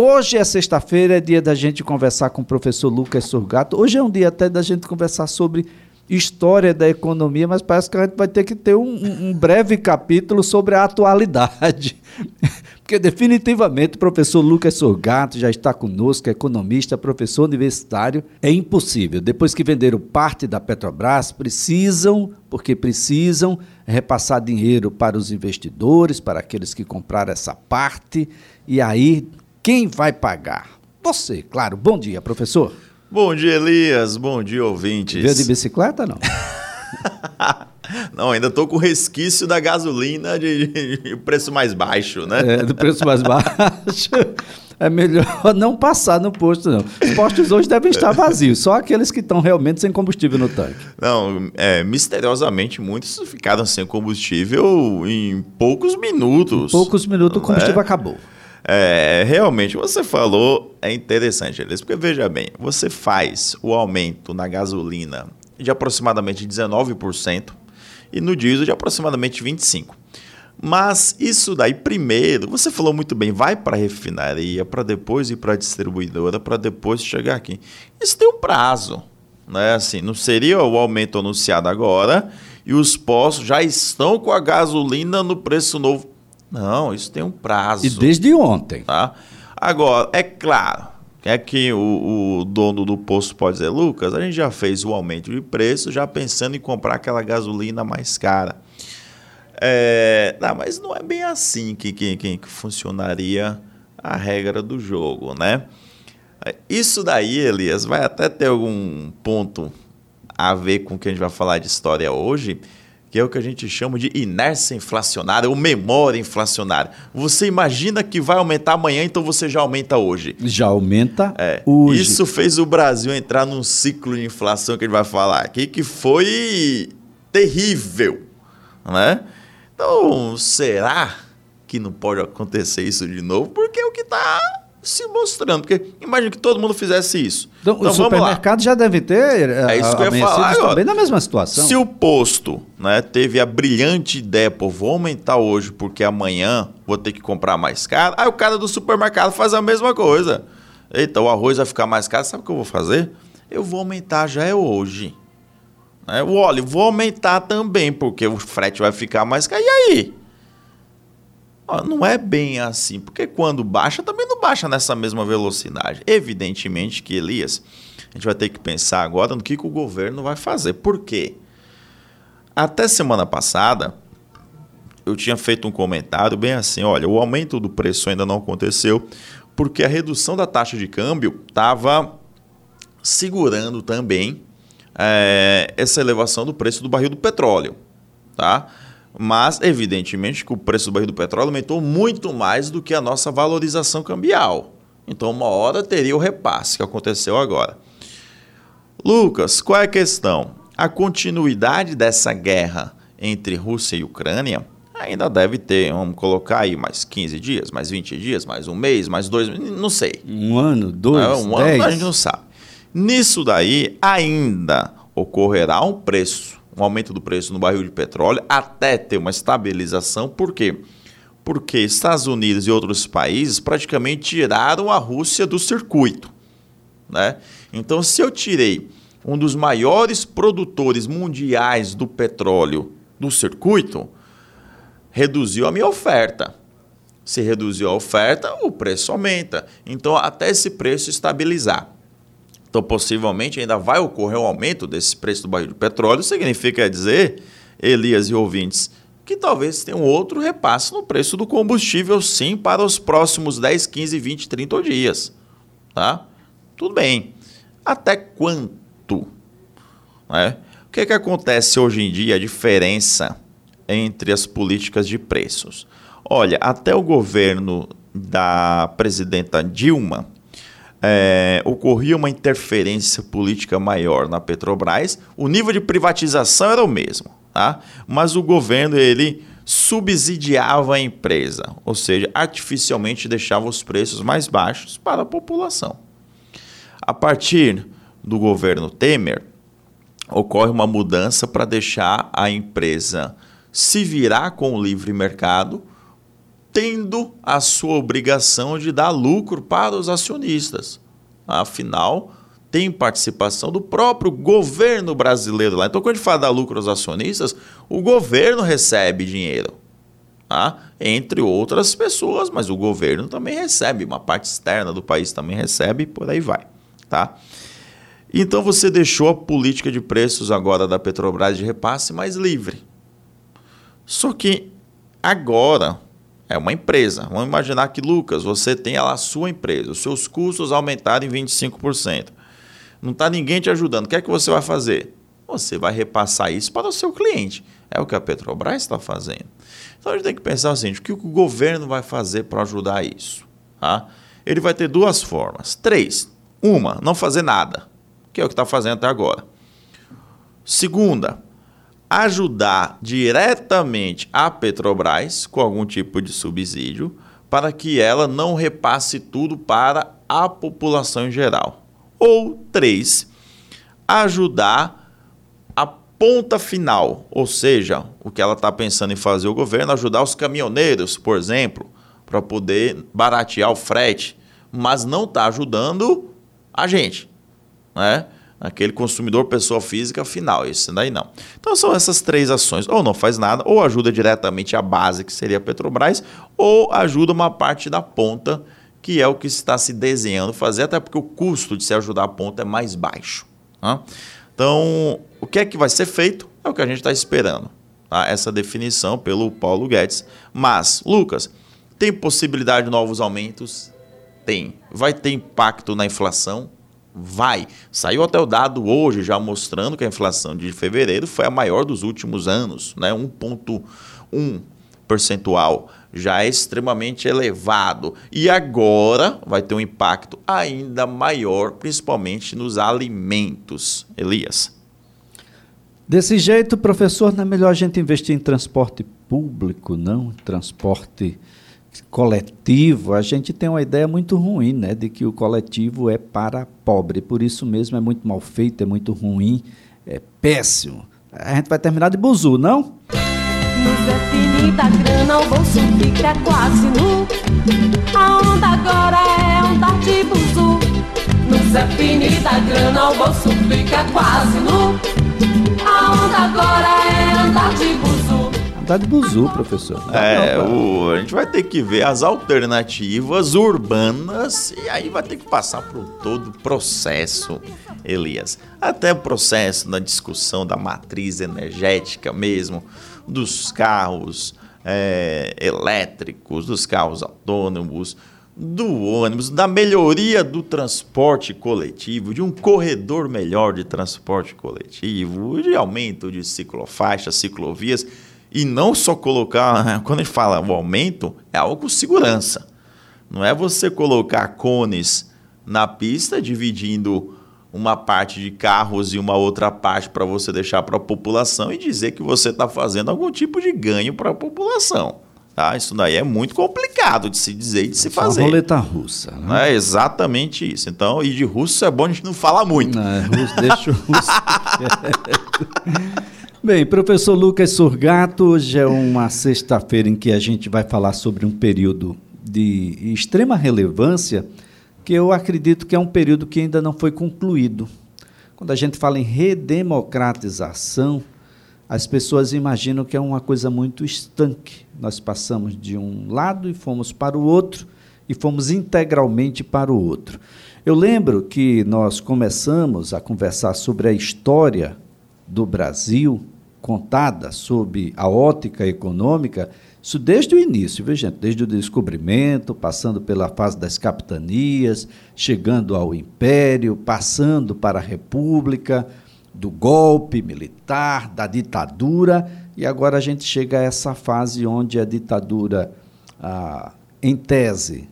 Hoje é sexta-feira, é dia da gente conversar com o professor Lucas Surgato. Hoje é um dia até da gente conversar sobre história da economia, mas parece que a gente vai ter que ter um, um breve capítulo sobre a atualidade. Porque definitivamente o professor Lucas Sorgato já está conosco, é economista, professor universitário. É impossível. Depois que venderam parte da Petrobras, precisam, porque precisam, repassar dinheiro para os investidores, para aqueles que compraram essa parte. E aí, quem vai pagar? Você, claro. Bom dia, professor. Bom dia, Elias. Bom dia, ouvintes. Veio de bicicleta, não? não, ainda estou com resquício da gasolina de, de, preço mais baixo, né? É, do preço mais baixo. É melhor não passar no posto, não. Os postos hoje devem estar vazios, só aqueles que estão realmente sem combustível no tanque. Não, é, misteriosamente, muitos ficaram sem combustível em poucos minutos. Em poucos minutos o combustível é? acabou. É, realmente, você falou, é interessante, Elias, porque veja bem, você faz o aumento na gasolina de aproximadamente 19% e no diesel de aproximadamente 25%. Mas isso daí, primeiro, você falou muito bem, vai para a refinaria, para depois ir para a distribuidora, para depois chegar aqui. Isso tem um prazo. Né? Assim, não seria o aumento anunciado agora e os postos já estão com a gasolina no preço novo não, isso tem um prazo. E desde ontem. Tá? Agora, é claro, é que o, o, dono do posto pode dizer, Lucas, a gente já fez o aumento de preço, já pensando em comprar aquela gasolina mais cara. É, não, mas não é bem assim que, que, que funcionaria a regra do jogo, né? Isso daí, Elias, vai até ter algum ponto a ver com o que a gente vai falar de história hoje, que é o que a gente chama de inércia inflacionária ou memória inflacionária. Você imagina que vai aumentar amanhã, então você já aumenta hoje. Já aumenta é, hoje. Isso fez o Brasil entrar num ciclo de inflação que a gente vai falar aqui, que foi terrível. Né? Então, será que não pode acontecer isso de novo? Porque é o que está se mostrando. Porque imagina que todo mundo fizesse isso. Então, então o supermercado já deve ter é isso que eu ia falar também na mesma situação. Se o posto né, teve a brilhante ideia, pô, vou aumentar hoje porque amanhã vou ter que comprar mais caro, aí o cara do supermercado faz a mesma coisa. Eita, o arroz vai ficar mais caro, sabe o que eu vou fazer? Eu vou aumentar já é hoje. Né? O óleo, vou aumentar também, porque o frete vai ficar mais caro. E aí? Não é bem assim, porque quando baixa, também não baixa nessa mesma velocidade. Evidentemente que, Elias, a gente vai ter que pensar agora no que, que o governo vai fazer. Por quê? Até semana passada, eu tinha feito um comentário bem assim: olha, o aumento do preço ainda não aconteceu, porque a redução da taxa de câmbio estava segurando também é, essa elevação do preço do barril do petróleo. Tá? Mas, evidentemente, que o preço do barril do petróleo aumentou muito mais do que a nossa valorização cambial. Então, uma hora teria o repasse que aconteceu agora. Lucas, qual é a questão? A continuidade dessa guerra entre Rússia e Ucrânia ainda deve ter, vamos colocar aí, mais 15 dias, mais 20 dias, mais um mês, mais dois, não sei. Um ano, dois, é, um dez. ano, a gente não sabe. Nisso daí, ainda ocorrerá um preço um aumento do preço no barril de petróleo até ter uma estabilização. Por quê? Porque Estados Unidos e outros países praticamente tiraram a Rússia do circuito. Né? Então, se eu tirei um dos maiores produtores mundiais do petróleo do circuito, reduziu a minha oferta. Se reduziu a oferta, o preço aumenta. Então, até esse preço estabilizar. Então, possivelmente ainda vai ocorrer um aumento desse preço do barril de petróleo. Significa dizer, Elias e ouvintes, que talvez tenha um outro repasse no preço do combustível, sim, para os próximos 10, 15, 20, 30 dias. Tá? Tudo bem. Até quanto? Né? O que, é que acontece hoje em dia, a diferença entre as políticas de preços? Olha, até o governo da presidenta Dilma, é, ocorria uma interferência política maior na Petrobras, o nível de privatização era o mesmo, tá? mas o governo ele subsidiava a empresa, ou seja, artificialmente deixava os preços mais baixos para a população. A partir do governo Temer, ocorre uma mudança para deixar a empresa se virar com o livre mercado tendo a sua obrigação de dar lucro para os acionistas. Afinal, tem participação do próprio governo brasileiro lá. Então, quando a gente fala dar lucro aos acionistas, o governo recebe dinheiro. Tá? Entre outras pessoas, mas o governo também recebe, uma parte externa do país também recebe, por aí vai. Tá? Então você deixou a política de preços agora da Petrobras de repasse mais livre. Só que agora é uma empresa. Vamos imaginar que, Lucas, você tem a sua empresa, os seus custos aumentaram em 25%. Não está ninguém te ajudando. O que é que você vai fazer? Você vai repassar isso para o seu cliente. É o que a Petrobras está fazendo. Então a gente tem que pensar assim: o que o governo vai fazer para ajudar isso? Tá? Ele vai ter duas formas. Três. Uma, não fazer nada, que é o que está fazendo até agora. Segunda, ajudar diretamente a Petrobras com algum tipo de subsídio para que ela não repasse tudo para a população em geral. Ou três, ajudar a ponta final, ou seja, o que ela está pensando em fazer o governo, ajudar os caminhoneiros, por exemplo, para poder baratear o frete, mas não está ajudando a gente, né? Aquele consumidor pessoa física final, esse daí não. Então são essas três ações, ou não faz nada, ou ajuda diretamente a base, que seria a Petrobras, ou ajuda uma parte da ponta que é o que está se desenhando fazer, até porque o custo de se ajudar a ponta é mais baixo. Tá? Então, o que é que vai ser feito é o que a gente está esperando. Tá? Essa definição pelo Paulo Guedes. Mas, Lucas, tem possibilidade de novos aumentos? Tem. Vai ter impacto na inflação? Vai. Saiu até o dado hoje já mostrando que a inflação de fevereiro foi a maior dos últimos anos, né? 1,1 percentual já é extremamente elevado. E agora vai ter um impacto ainda maior, principalmente nos alimentos. Elias. Desse jeito, professor, não é melhor a gente investir em transporte público, não transporte coletivo. A gente tem uma ideia muito ruim, né, de que o coletivo é para pobre. Por isso mesmo é muito mal feito, é muito ruim, é péssimo. A gente vai terminar de buzu, não? Nos é finita grana, o bolso fica quase nu. A onda agora é onda de buzu. Nos é finita grana, o bolso fica quase nu. A onda agora é andar de buzu. De buzu, professor. É, o, a gente vai ter que ver as alternativas urbanas e aí vai ter que passar por todo o processo, Elias. Até o processo da discussão da matriz energética mesmo dos carros é, elétricos, dos carros autônomos, do ônibus, da melhoria do transporte coletivo, de um corredor melhor de transporte coletivo, de aumento de ciclofaixas, ciclovias, e não só colocar, quando a gente fala o aumento, é algo com segurança. Não é você colocar cones na pista dividindo uma parte de carros e uma outra parte para você deixar para a população e dizer que você está fazendo algum tipo de ganho para a população. Tá? Isso daí é muito complicado de se dizer e de se fazer. Uma roleta russa. Né? É exatamente isso. Então, e de russo é bom a gente não falar muito. Não, é russo, deixa o russo. Bem, professor Lucas Surgato, hoje é uma sexta-feira em que a gente vai falar sobre um período de extrema relevância que eu acredito que é um período que ainda não foi concluído. Quando a gente fala em redemocratização, as pessoas imaginam que é uma coisa muito estanque. Nós passamos de um lado e fomos para o outro, e fomos integralmente para o outro. Eu lembro que nós começamos a conversar sobre a história do Brasil, contada sob a ótica econômica, isso desde o início, viu, gente? Desde o descobrimento, passando pela fase das capitanias, chegando ao império, passando para a república, do golpe militar, da ditadura, e agora a gente chega a essa fase onde a ditadura, ah, em tese,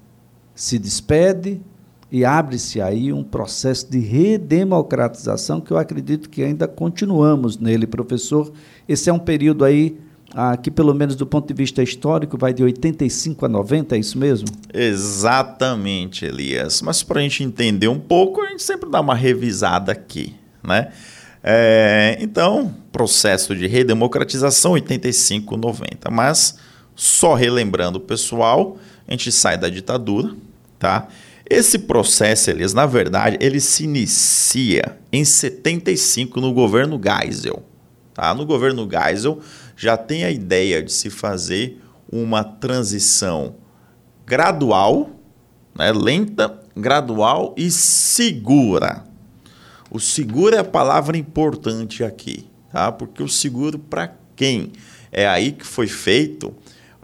se despede e abre-se aí um processo de redemocratização que eu acredito que ainda continuamos nele, professor. Esse é um período aí aqui pelo menos do ponto de vista histórico, vai de 85 a 90, é isso mesmo? Exatamente, Elias. Mas para a gente entender um pouco, a gente sempre dá uma revisada aqui, né? É, então, processo de redemocratização 85, 90. Mas Só relembrando o pessoal, a gente sai da ditadura, tá? Esse processo, Elias, na verdade, ele se inicia em 75 no governo Geisel. Tá? No governo Geisel já tem a ideia de se fazer uma transição gradual, né, lenta, gradual e segura. O seguro é a palavra importante aqui, tá? Porque o seguro para quem? É aí que foi feito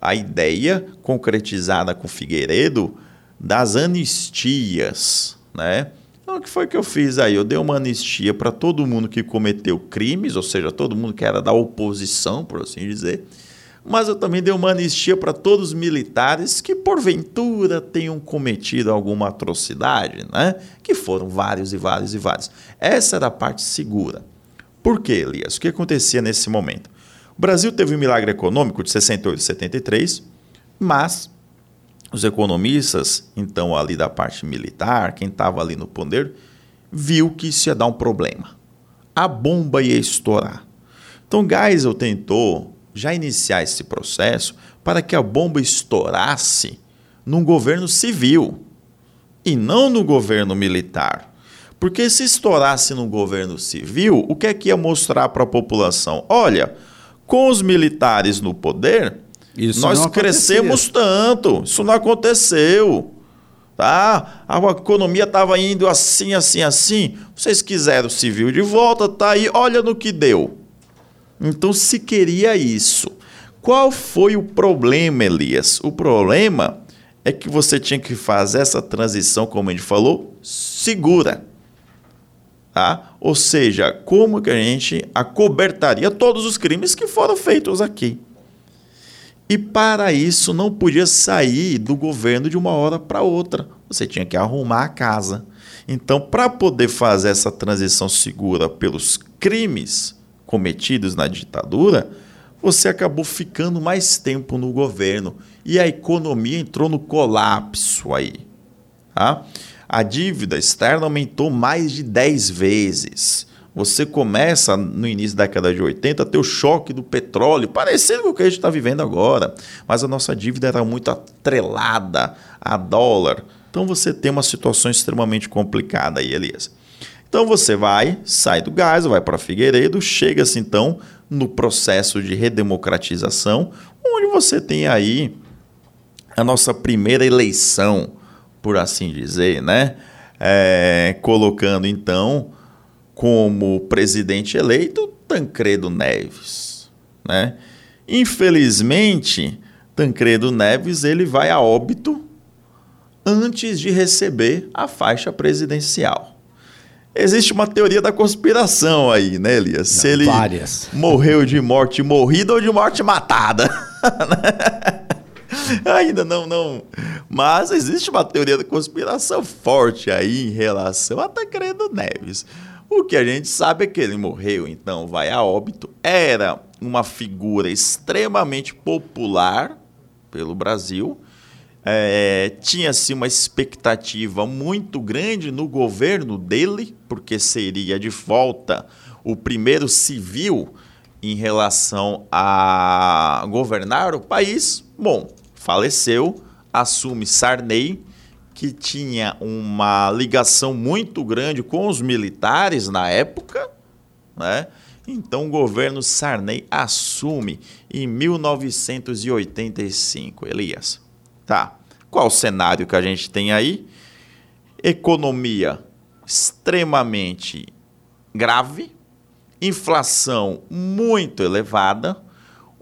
a ideia concretizada com Figueiredo das anistias, né? Então, o que foi que eu fiz aí? Eu dei uma anistia para todo mundo que cometeu crimes, ou seja, todo mundo que era da oposição, por assim dizer. Mas eu também dei uma anistia para todos os militares que, porventura, tenham cometido alguma atrocidade, né? Que foram vários e vários e vários. Essa era a parte segura. Por quê, Elias? O que acontecia nesse momento? O Brasil teve um milagre econômico de 68 e 73, mas os economistas, então ali da parte militar, quem estava ali no poder, viu que isso ia dar um problema. A bomba ia estourar. Então Geisel tentou já iniciar esse processo para que a bomba estourasse num governo civil e não no governo militar. Porque se estourasse no governo civil, o que é que ia mostrar para a população? Olha, com os militares no poder, isso nós crescemos tanto, isso não aconteceu. Tá? A economia estava indo assim, assim, assim. Vocês quiseram o civil de volta, tá aí, olha no que deu. Então se queria isso. Qual foi o problema, Elias? O problema é que você tinha que fazer essa transição, como a gente falou, segura. Tá? Ou seja, como que a gente acobertaria todos os crimes que foram feitos aqui. E para isso não podia sair do governo de uma hora para outra. Você tinha que arrumar a casa. Então, para poder fazer essa transição segura pelos crimes cometidos na ditadura, você acabou ficando mais tempo no governo e a economia entrou no colapso aí. Tá? a dívida externa aumentou mais de 10 vezes. Você começa no início da década de 80 a ter o choque do petróleo, parecido com o que a gente está vivendo agora. Mas a nossa dívida era muito atrelada a dólar. Então você tem uma situação extremamente complicada aí, Elias. Então você vai, sai do gás, vai para Figueiredo, chega-se então no processo de redemocratização, onde você tem aí a nossa primeira eleição por assim dizer, né? É, colocando então como presidente eleito Tancredo Neves, né? Infelizmente, Tancredo Neves ele vai a óbito antes de receber a faixa presidencial. Existe uma teoria da conspiração aí, né, Elias? Se ele várias. morreu de morte morrida ou de morte matada. Ainda não, não. Mas existe uma teoria da conspiração forte aí em relação a Tancredo Neves. O que a gente sabe é que ele morreu, então vai a óbito. Era uma figura extremamente popular pelo Brasil. É, Tinha-se uma expectativa muito grande no governo dele, porque seria de volta o primeiro civil em relação a governar o país. Bom, faleceu, assume Sarney, que tinha uma ligação muito grande com os militares na época, né? Então o governo Sarney assume em 1985, Elias. Tá. Qual o cenário que a gente tem aí? Economia extremamente grave, inflação muito elevada,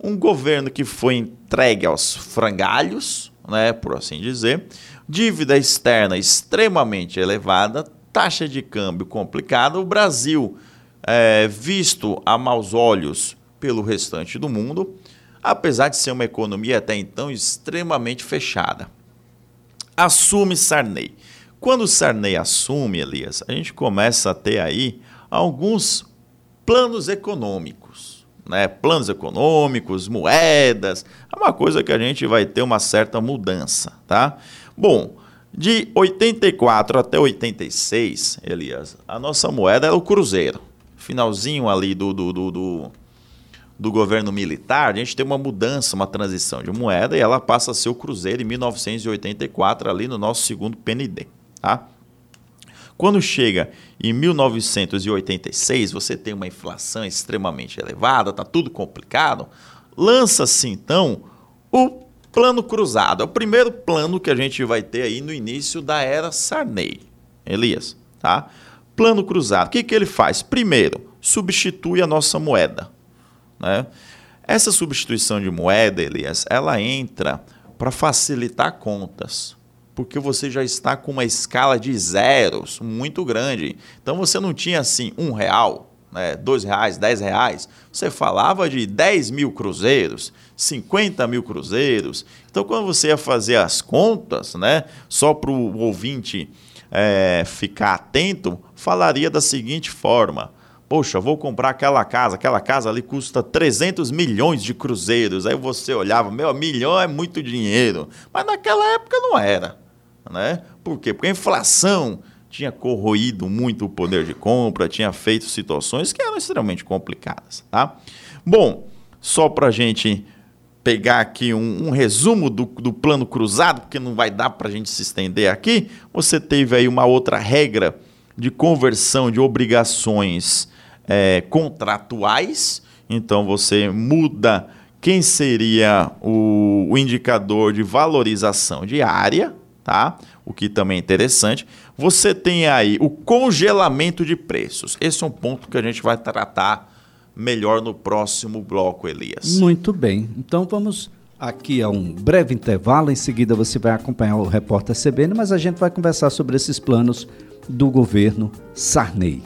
um governo que foi entregue aos frangalhos, né, por assim dizer, dívida externa extremamente elevada, taxa de câmbio complicada, o Brasil é, visto a maus olhos pelo restante do mundo, apesar de ser uma economia até então extremamente fechada. Assume Sarney. Quando Sarney assume, Elias, a gente começa a ter aí alguns planos econômicos né, planos econômicos, moedas, é uma coisa que a gente vai ter uma certa mudança, tá? Bom, de 84 até 86, Elias, a nossa moeda era o cruzeiro. Finalzinho ali do, do, do, do, do governo militar, a gente tem uma mudança, uma transição de moeda e ela passa a ser o cruzeiro em 1984 ali no nosso segundo PND, tá? Quando chega em 1986, você tem uma inflação extremamente elevada, tá tudo complicado. Lança-se então o plano cruzado. É o primeiro plano que a gente vai ter aí no início da era Sarney. Elias, tá? Plano cruzado. O que, que ele faz? Primeiro, substitui a nossa moeda. Né? Essa substituição de moeda, Elias, ela entra para facilitar contas porque você já está com uma escala de zeros muito grande. Então você não tinha assim um real, né, dois reais, dez reais. Você falava de 10 mil cruzeiros, 50 mil cruzeiros. Então quando você ia fazer as contas, né, só para o ouvinte é, ficar atento, falaria da seguinte forma. Poxa, vou comprar aquela casa, aquela casa ali custa 300 milhões de cruzeiros. Aí você olhava, meu, milhão é muito dinheiro. Mas naquela época não era. Né? Por quê? Porque a inflação tinha corroído muito o poder de compra, tinha feito situações que eram extremamente complicadas. Tá? Bom, só para a gente pegar aqui um, um resumo do, do, plano cruzado, porque não vai dar para a gente se estender aqui, você teve aí uma outra regra de conversão de obrigações é, contratuais, então você muda quem seria o, o indicador de valorização diária, tá? O que também é interessante. Você tem aí o congelamento de preços. Esse é um ponto que a gente vai tratar melhor no próximo bloco, Elias. Muito bem. Então vamos aqui a um breve intervalo. Em seguida você vai acompanhar o repórter CBN, mas a gente vai conversar sobre esses planos do governo Sarney.